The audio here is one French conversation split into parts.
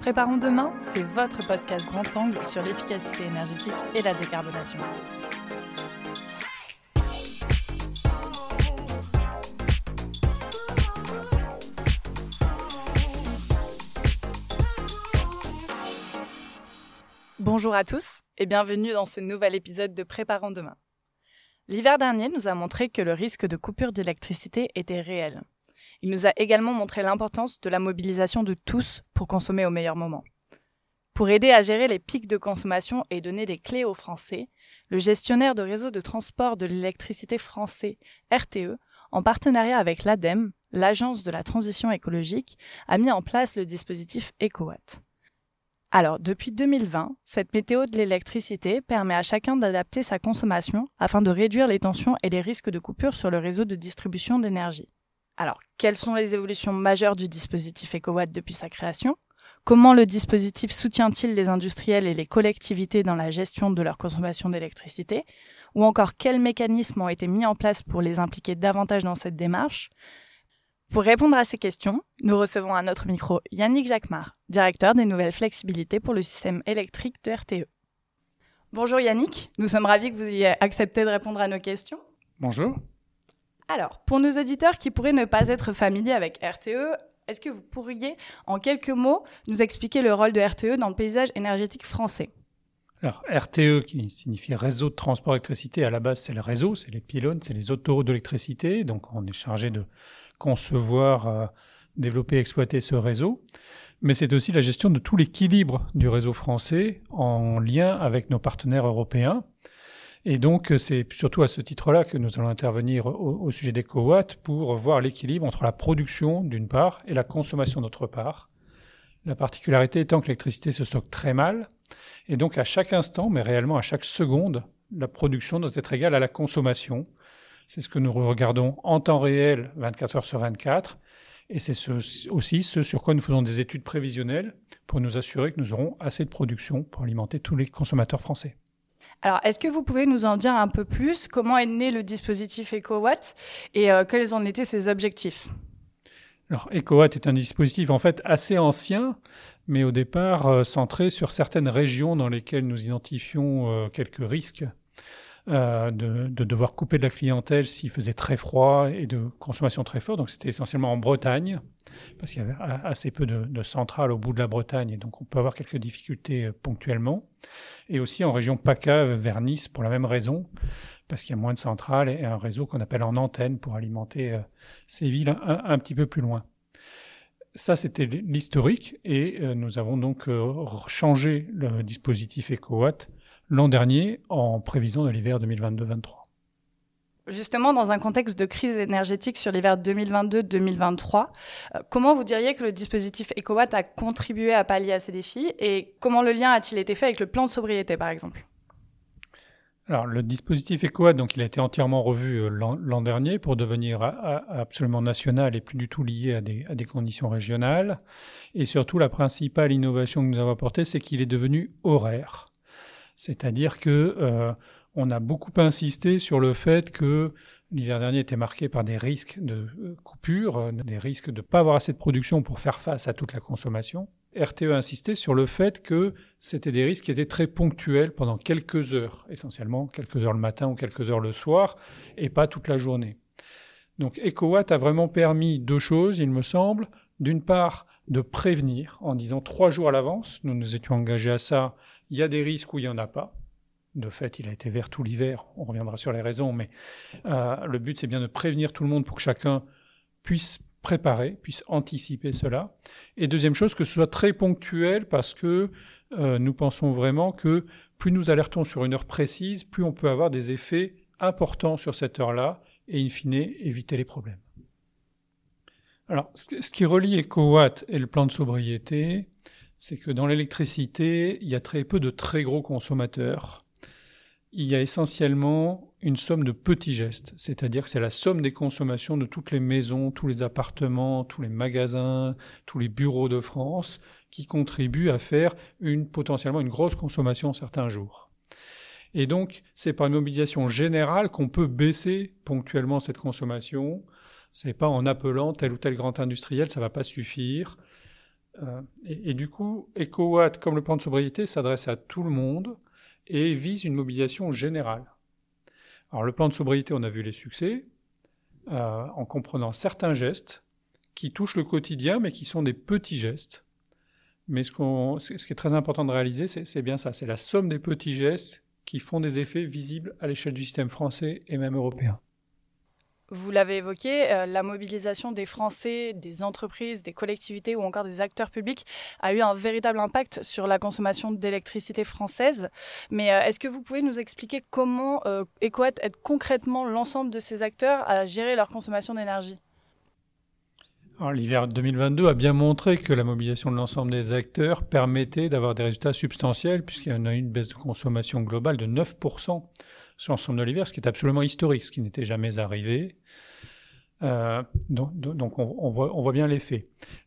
Préparons demain, c'est votre podcast grand angle sur l'efficacité énergétique et la décarbonation. Bonjour à tous et bienvenue dans ce nouvel épisode de Préparons demain. L'hiver dernier nous a montré que le risque de coupure d'électricité était réel. Il nous a également montré l'importance de la mobilisation de tous pour consommer au meilleur moment. Pour aider à gérer les pics de consommation et donner des clés aux Français, le gestionnaire de réseau de transport de l'électricité français, RTE, en partenariat avec l'ADEME, l'Agence de la transition écologique, a mis en place le dispositif EcoWatt. Alors, depuis 2020, cette météo de l'électricité permet à chacun d'adapter sa consommation afin de réduire les tensions et les risques de coupure sur le réseau de distribution d'énergie. Alors, quelles sont les évolutions majeures du dispositif EcoWatt depuis sa création? Comment le dispositif soutient-il les industriels et les collectivités dans la gestion de leur consommation d'électricité? Ou encore, quels mécanismes ont été mis en place pour les impliquer davantage dans cette démarche? Pour répondre à ces questions, nous recevons à notre micro Yannick Jacquemart, directeur des nouvelles flexibilités pour le système électrique de RTE. Bonjour Yannick, nous sommes ravis que vous ayez accepté de répondre à nos questions. Bonjour. Alors, pour nos auditeurs qui pourraient ne pas être familiers avec RTE, est-ce que vous pourriez, en quelques mots, nous expliquer le rôle de RTE dans le paysage énergétique français? Alors, RTE, qui signifie réseau de transport d'électricité, à la base, c'est le réseau, c'est les pylônes, c'est les autoroutes d'électricité. Donc, on est chargé de concevoir, euh, développer, exploiter ce réseau. Mais c'est aussi la gestion de tout l'équilibre du réseau français en lien avec nos partenaires européens. Et donc, c'est surtout à ce titre-là que nous allons intervenir au, sujet des co-watts pour voir l'équilibre entre la production d'une part et la consommation d'autre part. La particularité étant que l'électricité se stocke très mal, et donc à chaque instant, mais réellement à chaque seconde, la production doit être égale à la consommation. C'est ce que nous regardons en temps réel, 24 heures sur 24, et c'est aussi ce sur quoi nous faisons des études prévisionnelles pour nous assurer que nous aurons assez de production pour alimenter tous les consommateurs français. Alors, est-ce que vous pouvez nous en dire un peu plus? Comment est né le dispositif EcoWatt? Et euh, quels en étaient ses objectifs? Alors, EcoWatt est un dispositif en fait assez ancien, mais au départ euh, centré sur certaines régions dans lesquelles nous identifions euh, quelques risques euh, de, de, devoir couper de la clientèle s'il faisait très froid et de consommation très forte. Donc c'était essentiellement en Bretagne, parce qu'il y avait assez peu de, de, centrales au bout de la Bretagne, et donc on peut avoir quelques difficultés euh, ponctuellement. Et aussi en région PACA euh, vers Nice pour la même raison, parce qu'il y a moins de centrales et un réseau qu'on appelle en antenne pour alimenter ces villes un, petit peu plus loin. Ça, c'était l'historique, et nous avons donc changé le dispositif EcoWatt l'an dernier en prévision de l'hiver 2022-2023. Justement, dans un contexte de crise énergétique sur l'hiver 2022-2023, euh, comment vous diriez que le dispositif EcoWatt a contribué à pallier à ces défis et comment le lien a-t-il été fait avec le plan de sobriété, par exemple? Alors, le dispositif EcoWatt, donc, il a été entièrement revu euh, l'an dernier pour devenir absolument national et plus du tout lié à des, à des conditions régionales. Et surtout, la principale innovation que nous avons apportée, c'est qu'il est devenu horaire. C'est-à-dire que euh, on a beaucoup insisté sur le fait que l'hiver dernier était marqué par des risques de euh, coupure, euh, des risques de ne pas avoir assez de production pour faire face à toute la consommation. RTE a insisté sur le fait que c'était des risques qui étaient très ponctuels pendant quelques heures, essentiellement quelques heures le matin ou quelques heures le soir, et pas toute la journée. Donc EcoWatt a vraiment permis deux choses, il me semble. D'une part, de prévenir en disant trois jours à l'avance, nous nous étions engagés à ça, il y a des risques où il n'y en a pas. De fait, il a été vert tout l'hiver, on reviendra sur les raisons, mais euh, le but c'est bien de prévenir tout le monde pour que chacun puisse préparer, puisse anticiper cela. Et deuxième chose, que ce soit très ponctuel parce que euh, nous pensons vraiment que plus nous alertons sur une heure précise, plus on peut avoir des effets importants sur cette heure-là et in fine éviter les problèmes. Alors, ce qui relie EcoWatt et le plan de sobriété, c'est que dans l'électricité, il y a très peu de très gros consommateurs. Il y a essentiellement une somme de petits gestes, c'est-à-dire que c'est la somme des consommations de toutes les maisons, tous les appartements, tous les magasins, tous les bureaux de France qui contribuent à faire une potentiellement une grosse consommation certains jours. Et donc, c'est par une mobilisation générale qu'on peut baisser ponctuellement cette consommation c'est pas en appelant tel ou tel grand industriel, ça va pas suffire. Euh, et, du coup, EcoWatt, comme le plan de sobriété, s'adresse à tout le monde et vise une mobilisation générale. Alors le plan de sobriété, on a vu les succès, euh, en comprenant certains gestes qui touchent le quotidien, mais qui sont des petits gestes. Mais ce, qu'on, ce qui est très important de réaliser, c'est bien ça, c'est la somme des petits gestes qui font des effets visibles à l'échelle du système français et même européen. Vous l'avez évoqué, euh, la mobilisation des Français, des entreprises, des collectivités ou encore des acteurs publics a eu un véritable impact sur la consommation d'électricité française. Mais euh, est-ce que vous pouvez nous expliquer comment euh, aide concrètement l'ensemble de ces acteurs à gérer leur consommation d'énergie? L'hiver 2022 a bien montré que la mobilisation de l'ensemble des acteurs permettait d'avoir des résultats substantiels, puisqu'il y en a eu une baisse de consommation globale de 9% sur l'ensemble de l'hiver, ce qui est absolument historique, ce qui n'était jamais arrivé. Euh, donc, on, voit, bien l'effet.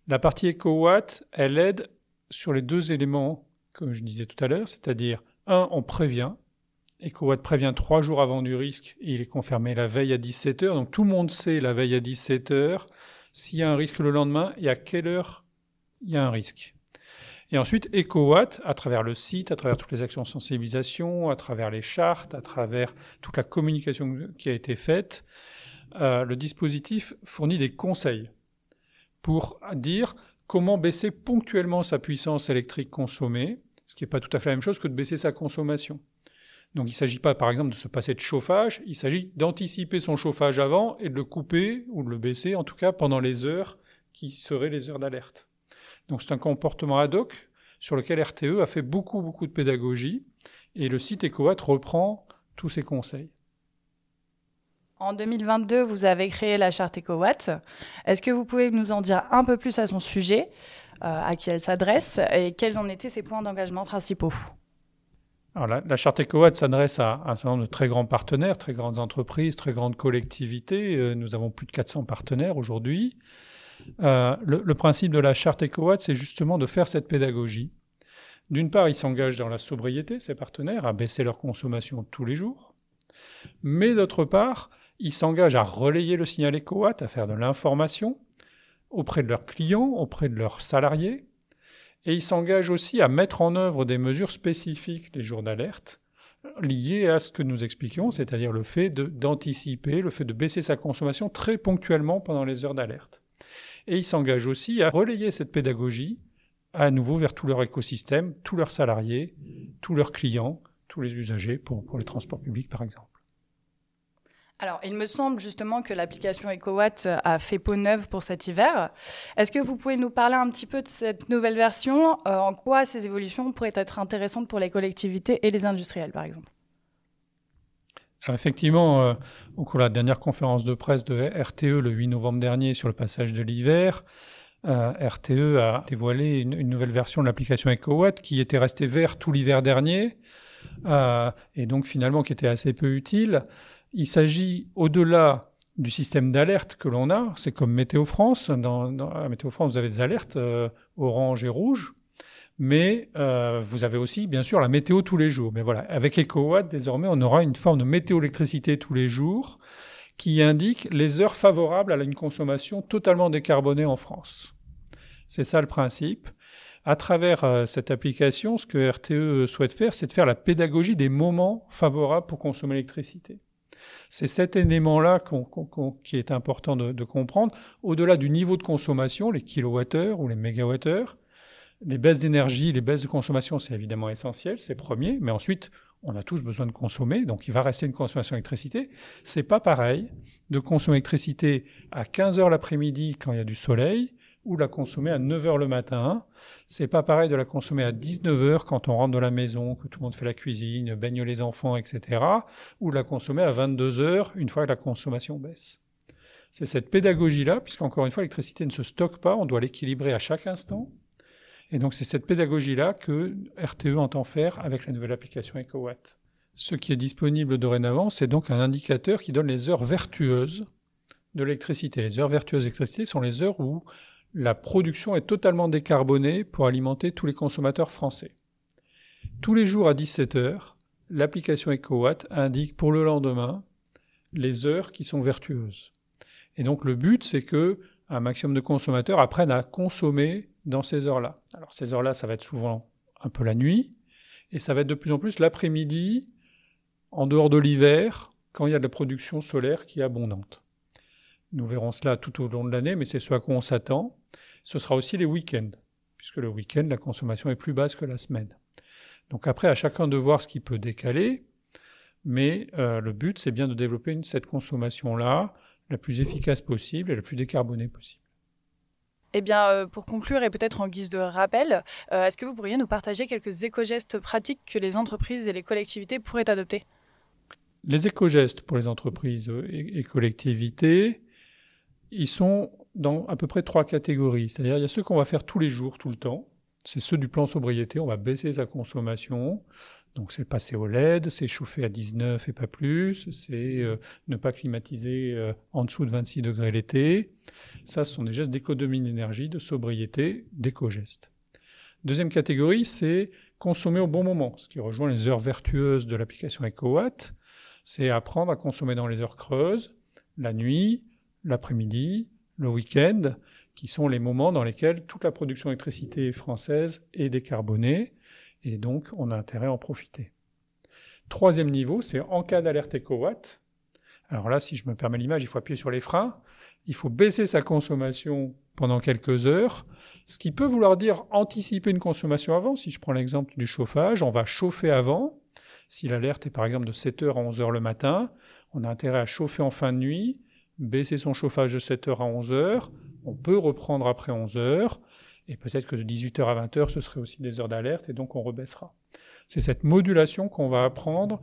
La partie EcoWatt, elle aide sur les deux éléments que je disais tout à l'heure, c'est-à-dire, un, on prévient. EcoWatt prévient trois jours avant du risque et il est confirmé la veille à 17 heures. Donc tout le monde sait la veille à 17 heures s'il y a un risque le lendemain et à quelle heure il y a un risque. Et ensuite, EcoWatt, à travers le site, à travers toutes les actions de sensibilisation, à travers les chartes, à travers toute la communication qui a été faite, euh, le dispositif fournit des conseils pour dire comment baisser ponctuellement sa puissance électrique consommée, ce qui n'est pas tout à fait la même chose que de baisser sa consommation. Donc il ne s'agit pas par exemple de se passer de chauffage, il s'agit d'anticiper son chauffage avant et de le couper ou de le baisser en tout cas pendant les heures qui seraient les heures d'alerte. Donc c'est un comportement ad hoc sur lequel RTE a fait beaucoup, beaucoup de pédagogie et le site EcoWatt reprend tous ces conseils. En 2022, vous avez créé la charte EcoWatt. Est-ce que vous pouvez nous en dire un peu plus à son sujet, euh, à qui elle s'adresse et quels en étaient ses points d'engagement principaux? Alors la, la, charte EcoWatt s'adresse à, un certain nombre de très grands partenaires, très grandes entreprises, très grandes collectivités. Euh, nous avons plus de 400 partenaires aujourd'hui. Euh, le, principe de la charte EcoWatt, c'est justement de faire cette pédagogie. D'une part, ils s'engagent dans la sobriété, ces partenaires, à baisser leur consommation tous les jours. Mais d'autre part, ils s'engagent à relayer le signal EcoWatt, à faire de l'information auprès de leurs clients, auprès de leurs salariés. Et ils s'engagent aussi à mettre en œuvre des mesures spécifiques les jours d'alerte liées à ce que nous expliquions, c'est-à-dire le fait d'anticiper, le fait de baisser sa consommation très ponctuellement pendant les heures d'alerte. Et ils s'engagent aussi à relayer cette pédagogie à nouveau vers tout leur écosystème, tous leurs salariés, tous leurs clients, tous les usagers pour, les transports publics par exemple. Alors, il me semble justement que l'application EcoWatt a fait peau neuve pour cet hiver. Est-ce que vous pouvez nous parler un petit peu de cette nouvelle version? Euh, En quoi ces évolutions pourraient être intéressantes pour les collectivités et les industriels, par exemple? Effectivement, euh, au cours de la dernière conférence de presse de RTE le 8 novembre dernier sur le passage de l'hiver, euh, RTE a dévoilé une, nouvelle version de l'application EcoWatt qui était restée verte tout l'hiver dernier euh, et donc finalement qui était assez peu utile. Il s'agit au-delà du système d'alerte que l'on a, c'est comme Météo France. Dans, Météo France, vous avez des alertes euh, orange et rouge mais euh, vous avez aussi, bien sûr, la météo tous les jours. Mais voilà, avec EcoWatt, désormais, on aura une forme de météo-électricité tous les jours qui indique les heures favorables à une consommation totalement décarbonée en France. C'est ça le principe. À travers euh, cette application, ce que RTE souhaite faire, c'est de faire la pédagogie des moments favorables pour consommer l'électricité. C'est cet élément-là qu qui est important de, de comprendre. Au-delà du niveau de consommation, les kilowattheures ou les mégawattheures, les baisses d'énergie, les baisses de consommation, c'est évidemment essentiel, c'est premier, mais ensuite, on a tous besoin de consommer, donc il va rester une consommation d'électricité. C'est pas pareil de consommer l'électricité à 15 heures l'après-midi quand il y a du soleil, ou la consommer à 9 heures le matin. C'est pas pareil de la consommer à 19 heures quand on rentre dans la maison, que tout le monde fait la cuisine, baigne les enfants, etc. Ou de la consommer à 22 heures une fois que la consommation baisse. C'est cette pédagogie-là, puisqu'encore une fois, l'électricité ne se stocke pas, on doit l'équilibrer à chaque instant. Et donc c'est cette pédagogie-là que RTE entend faire avec la nouvelle application EcoWatt. Ce qui est disponible dorénavant, c'est donc un indicateur qui donne les heures vertueuses de l'électricité. Les heures vertueuses d'électricité sont les heures où la production est totalement décarbonée pour alimenter tous les consommateurs français. Tous les jours à 17 heures, l'application EcoWatt indique pour le lendemain les heures qui sont vertueuses. Et donc le but, c'est que un maximum de consommateurs apprennent à consommer dans ces heures-là. Alors ces heures-là, ça va être souvent un peu la nuit, et ça va être de plus en plus l'après-midi, en dehors de l'hiver, quand il y a de la production solaire qui est abondante. Nous verrons cela tout au long de l'année, mais c'est ce à quoi on s'attend. Ce sera aussi les week-ends, puisque le week-end, la consommation est plus basse que la semaine. Donc après, à chacun de voir ce qui peut décaler, mais euh, le but, c'est bien de développer cette consommation-là la plus efficace possible et la plus décarbonée possible. Eh bien, euh, pour conclure et peut-être en guise de rappel, euh, est-ce que vous pourriez nous partager quelques éco-gestes pratiques que les entreprises et les collectivités pourraient adopter? Les éco-gestes pour les entreprises et, et collectivités, ils sont dans à peu près trois catégories. C'est-à-dire, il y a ceux qu'on va faire tous les jours, tout le temps. C'est ceux du plan sobriété. On va baisser sa consommation. Donc, c'est passer au LED, c'est chauffer à 19 et pas plus, c'est euh, ne pas climatiser euh, en dessous de 26 degrés l'été. Ça, ce sont des gestes d'économie d'énergie, de sobriété, d'éco-gestes. Deuxième catégorie, c'est consommer au bon moment, ce qui rejoint les heures vertueuses de l'application EcoWatt. C'est apprendre à consommer dans les heures creuses, la nuit, l'après-midi, le week-end, qui sont les moments dans lesquels toute la production d'électricité française est décarbonée, et donc on a intérêt à en profiter. Troisième niveau, c'est en cas d'alerte éco-watt. Alors là, si je me permets l'image, il faut appuyer sur les freins, il faut baisser sa consommation pendant quelques heures, ce qui peut vouloir dire anticiper une consommation avant. Si je prends l'exemple du chauffage, on va chauffer avant. Si l'alerte est par exemple de 7h à 11h le matin, on a intérêt à chauffer en fin de nuit, baisser son chauffage de 7h à 11h, on peut reprendre après 11h, et peut-être que de 18h à 20h, ce serait aussi des heures d'alerte, et donc on rebaissera. C'est cette modulation qu'on va apprendre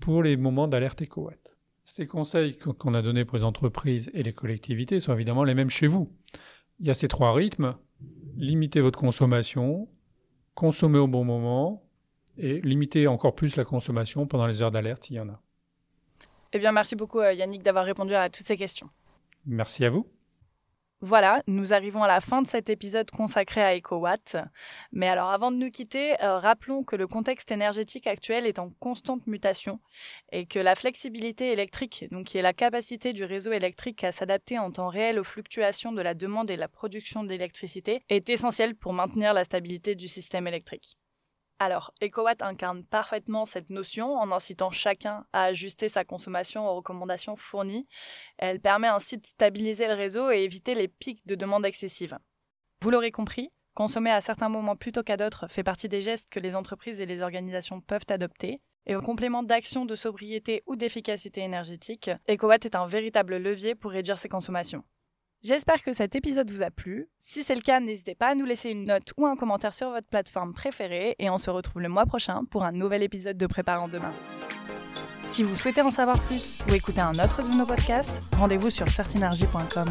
pour les moments d'alerte éco-watt. Ces conseils qu'on a donnés pour les entreprises et les collectivités sont évidemment les mêmes chez vous. Il y a ces trois rythmes. Limitez votre consommation, consommez au bon moment, et limitez encore plus la consommation pendant les heures d'alerte s'il y en a. Eh bien, merci beaucoup euh, Yannick d'avoir répondu à toutes ces questions. Merci à vous. Voilà, nous arrivons à la fin de cet épisode consacré à EcoWatt. Mais alors avant de nous quitter, euh, rappelons que le contexte énergétique actuel est en constante mutation et que la flexibilité électrique, donc qui est la capacité du réseau électrique à s'adapter en temps réel aux fluctuations de la demande et la production d'électricité, est essentielle pour maintenir la stabilité du système électrique. Alors, EcoWatt incarne parfaitement cette notion en incitant chacun à ajuster sa consommation aux recommandations fournies. Elle permet ainsi de stabiliser le réseau et éviter les pics de demande excessive. Vous l'aurez compris, consommer à certains moments plutôt qu'à d'autres fait partie des gestes que les entreprises et les organisations peuvent adopter. Et au complément d'actions de sobriété ou d'efficacité énergétique, EcoWatt est un véritable levier pour réduire ses consommations. J'espère que cet épisode vous a plu. Si c'est le cas, n'hésitez pas à nous laisser une note ou un commentaire sur votre plateforme préférée et on se retrouve le mois prochain pour un nouvel épisode de Préparant demain. Si vous souhaitez en savoir plus ou écouter un autre de nos podcasts, rendez-vous sur certinergie.com.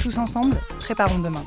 Tous ensemble, préparons demain.